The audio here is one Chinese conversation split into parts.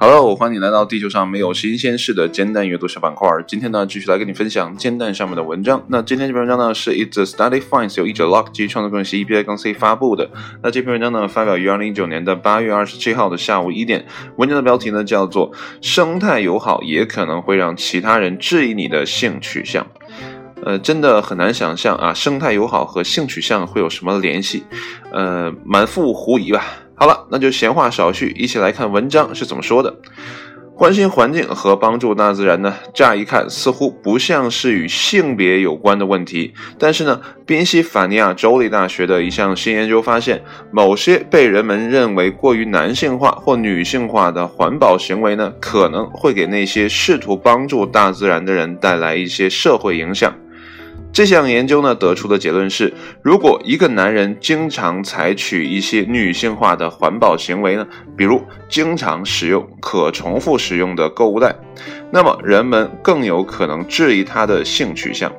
Hello，欢迎来到地球上没有新鲜事的煎蛋阅读小板块。今天呢，继续来跟你分享煎蛋上面的文章。那今天这篇文章呢，是 It's a Study Finds 由译者 Lock 及创作公司 EBI 公司发布的。那这篇文章呢，发表于二零一九年的八月二十七号的下午一点。文章的标题呢，叫做“生态友好也可能会让其他人质疑你的性取向”。呃，真的很难想象啊，生态友好和性取向会有什么联系？呃，满腹狐疑吧。好了，那就闲话少叙，一起来看文章是怎么说的。关心环境和帮助大自然呢，乍一看似乎不像是与性别有关的问题。但是呢，宾夕法尼亚州立大学的一项新研究发现，某些被人们认为过于男性化或女性化的环保行为呢，可能会给那些试图帮助大自然的人带来一些社会影响。这项研究呢得出的结论是，如果一个男人经常采取一些女性化的环保行为呢，比如经常使用可重复使用的购物袋，那么人们更有可能质疑他的性取向。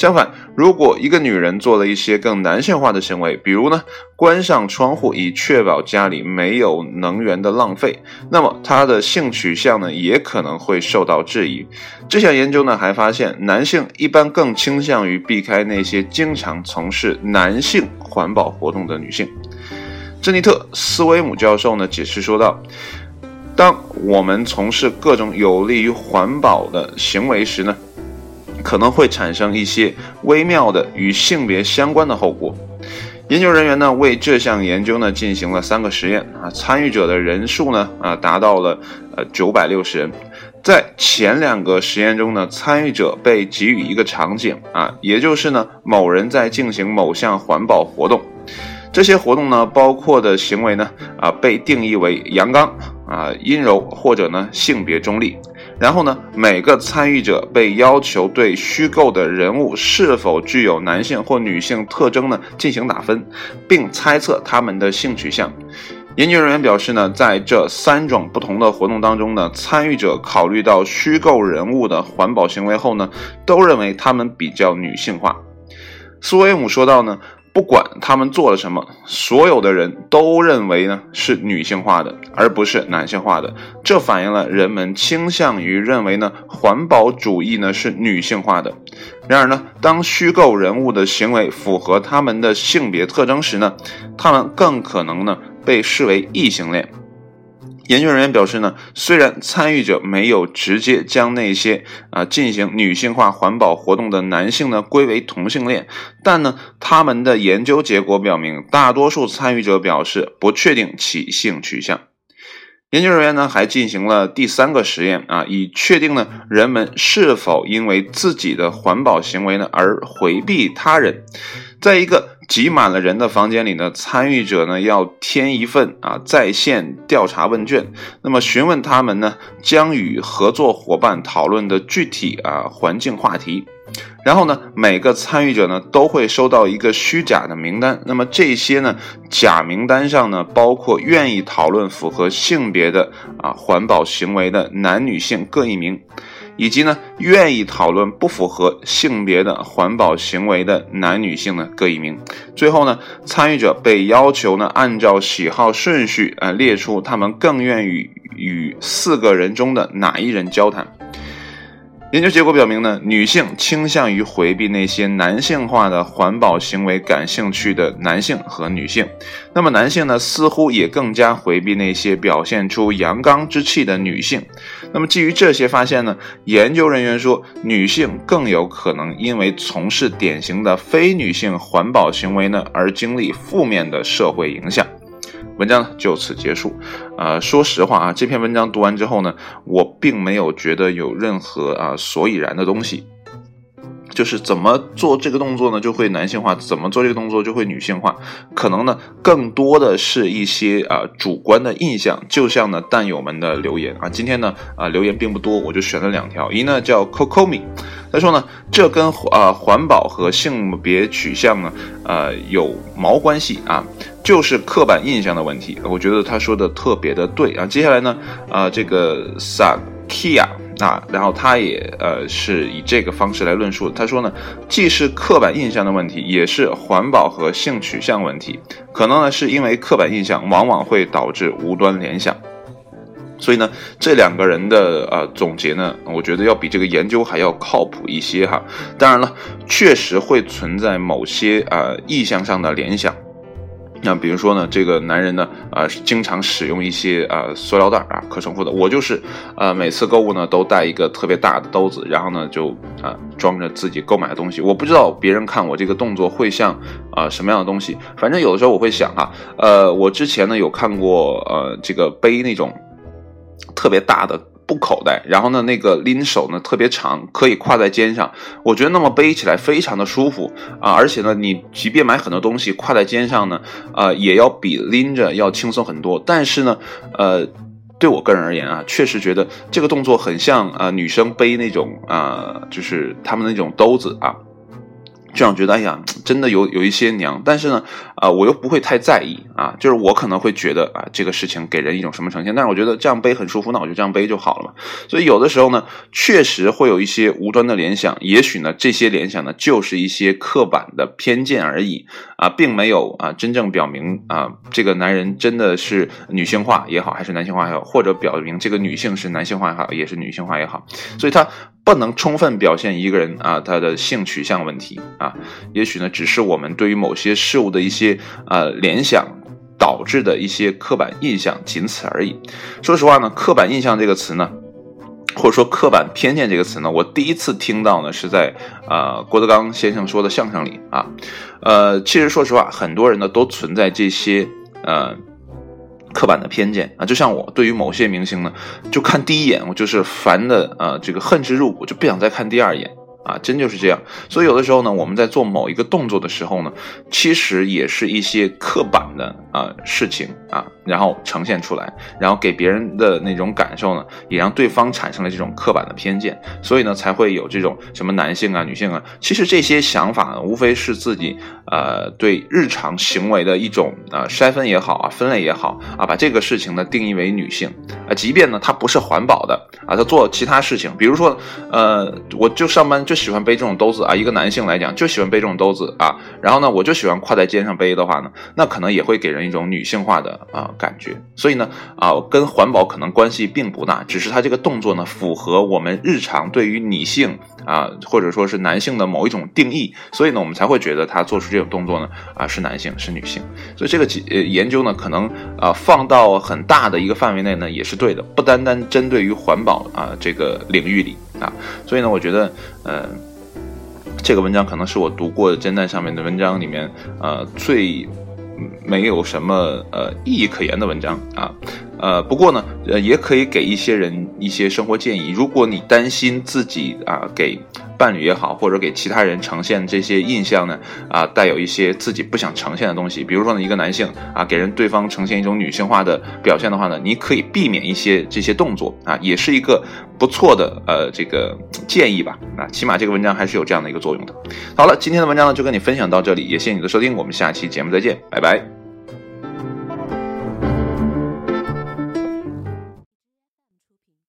相反，如果一个女人做了一些更男性化的行为，比如呢，关上窗户以确保家里没有能源的浪费，那么她的性取向呢也可能会受到质疑。这项研究呢还发现，男性一般更倾向于避开那些经常从事男性环保活动的女性。珍妮特·斯威姆教授呢解释说道：“当我们从事各种有利于环保的行为时呢。”可能会产生一些微妙的与性别相关的后果。研究人员呢为这项研究呢进行了三个实验啊，参与者的人数呢啊达到了呃九百六十人。在前两个实验中呢，参与者被给予一个场景啊，也就是呢某人在进行某项环保活动。这些活动呢包括的行为呢啊被定义为阳刚啊阴柔或者呢性别中立。然后呢，每个参与者被要求对虚构的人物是否具有男性或女性特征呢进行打分，并猜测他们的性取向。研究人员表示呢，在这三种不同的活动当中呢，参与者考虑到虚构人物的环保行为后呢，都认为他们比较女性化。苏维姆说道呢。不管他们做了什么，所有的人都认为呢是女性化的，而不是男性化的。这反映了人们倾向于认为呢环保主义呢是女性化的。然而呢，当虚构人物的行为符合他们的性别特征时呢，他们更可能呢被视为异性恋。研究人员表示呢，虽然参与者没有直接将那些啊进行女性化环保活动的男性呢归为同性恋，但呢，他们的研究结果表明，大多数参与者表示不确定其性取向。研究人员呢还进行了第三个实验啊，以确定呢人们是否因为自己的环保行为呢而回避他人。在一个挤满了人的房间里呢，参与者呢要填一份啊在线调查问卷，那么询问他们呢将与合作伙伴讨论的具体啊环境话题，然后呢每个参与者呢都会收到一个虚假的名单，那么这些呢假名单上呢包括愿意讨论符合性别的啊环保行为的男女性各一名。以及呢，愿意讨论不符合性别的环保行为的男女性呢各一名。最后呢，参与者被要求呢按照喜好顺序啊列出他们更愿意与四个人中的哪一人交谈。研究结果表明呢，女性倾向于回避那些男性化的环保行为感兴趣的男性和女性。那么男性呢，似乎也更加回避那些表现出阳刚之气的女性。那么基于这些发现呢，研究人员说，女性更有可能因为从事典型的非女性环保行为呢，而经历负面的社会影响。文章呢就此结束，呃，说实话啊，这篇文章读完之后呢，我并没有觉得有任何啊所以然的东西。就是怎么做这个动作呢，就会男性化；怎么做这个动作就会女性化。可能呢，更多的是一些啊主观的印象。就像呢，弹友们的留言啊，今天呢啊留言并不多，我就选了两条。一呢叫 Cocomi，他说呢，这跟啊环保和性别取向呢呃有毛关系啊，就是刻板印象的问题。我觉得他说的特别的对啊。接下来呢啊这个 Sakia。那，然后他也呃是以这个方式来论述。他说呢，既是刻板印象的问题，也是环保和性取向问题。可能呢是因为刻板印象往往会导致无端联想。所以呢，这两个人的呃总结呢，我觉得要比这个研究还要靠谱一些哈。当然了，确实会存在某些呃意向上的联想。那比如说呢，这个男人呢，呃，经常使用一些呃塑料袋啊，可重复的。我就是，呃，每次购物呢都带一个特别大的兜子，然后呢就啊装着自己购买的东西。我不知道别人看我这个动作会像啊什么样的东西，反正有的时候我会想哈，呃，我之前呢有看过呃这个背那种。特别大的布口袋，然后呢，那个拎手呢特别长，可以挎在肩上。我觉得那么背起来非常的舒服啊，而且呢，你即便买很多东西挎在肩上呢，呃，也要比拎着要轻松很多。但是呢，呃，对我个人而言啊，确实觉得这个动作很像啊女生背那种啊，就是他们那种兜子啊。就让觉得哎呀，真的有有一些娘，但是呢，啊，我又不会太在意啊，就是我可能会觉得啊，这个事情给人一种什么呈现，但是我觉得这样背很舒服，那我就这样背就好了嘛。所以有的时候呢，确实会有一些无端的联想，也许呢，这些联想呢，就是一些刻板的偏见而已啊，并没有啊，真正表明啊，这个男人真的是女性化也好，还是男性化也好，或者表明这个女性是男性化也好，也是女性化也好，所以他。不能充分表现一个人啊他的性取向问题啊，也许呢只是我们对于某些事物的一些呃联想导致的一些刻板印象，仅此而已。说实话呢，刻板印象这个词呢，或者说刻板偏见这个词呢，我第一次听到呢是在啊郭德纲先生说的相声里啊，呃，其实说实话，很多人呢都存在这些呃。刻板的偏见啊，就像我对于某些明星呢，就看第一眼我就是烦的啊，这个恨之入骨，就不想再看第二眼。啊，真就是这样。所以有的时候呢，我们在做某一个动作的时候呢，其实也是一些刻板的啊事情啊，然后呈现出来，然后给别人的那种感受呢，也让对方产生了这种刻板的偏见。所以呢，才会有这种什么男性啊、女性啊。其实这些想法呢，无非是自己呃对日常行为的一种呃筛分也好啊，分类也好啊，把这个事情呢定义为女性啊，即便呢它不是环保的啊，他做其他事情，比如说呃，我就上班。就喜欢背这种兜子啊，一个男性来讲就喜欢背这种兜子啊，然后呢，我就喜欢挎在肩上背的话呢，那可能也会给人一种女性化的啊感觉，所以呢啊，跟环保可能关系并不大，只是他这个动作呢符合我们日常对于女性啊或者说是男性的某一种定义，所以呢我们才会觉得他做出这种动作呢啊是男性是女性，所以这个呃研究呢可能啊放到很大的一个范围内呢也是对的，不单单针对于环保啊这个领域里。啊，所以呢，我觉得，呃，这个文章可能是我读过的煎蛋上面的文章里面，呃，最没有什么呃意义可言的文章啊。呃，不过呢，呃，也可以给一些人一些生活建议。如果你担心自己啊，给伴侣也好，或者给其他人呈现这些印象呢，啊，带有一些自己不想呈现的东西，比如说呢，一个男性啊，给人对方呈现一种女性化的表现的话呢，你可以避免一些这些动作啊，也是一个不错的呃这个建议吧。啊，起码这个文章还是有这样的一个作用的。好了，今天的文章呢就跟你分享到这里，也谢谢你的收听，我们下期节目再见，拜拜。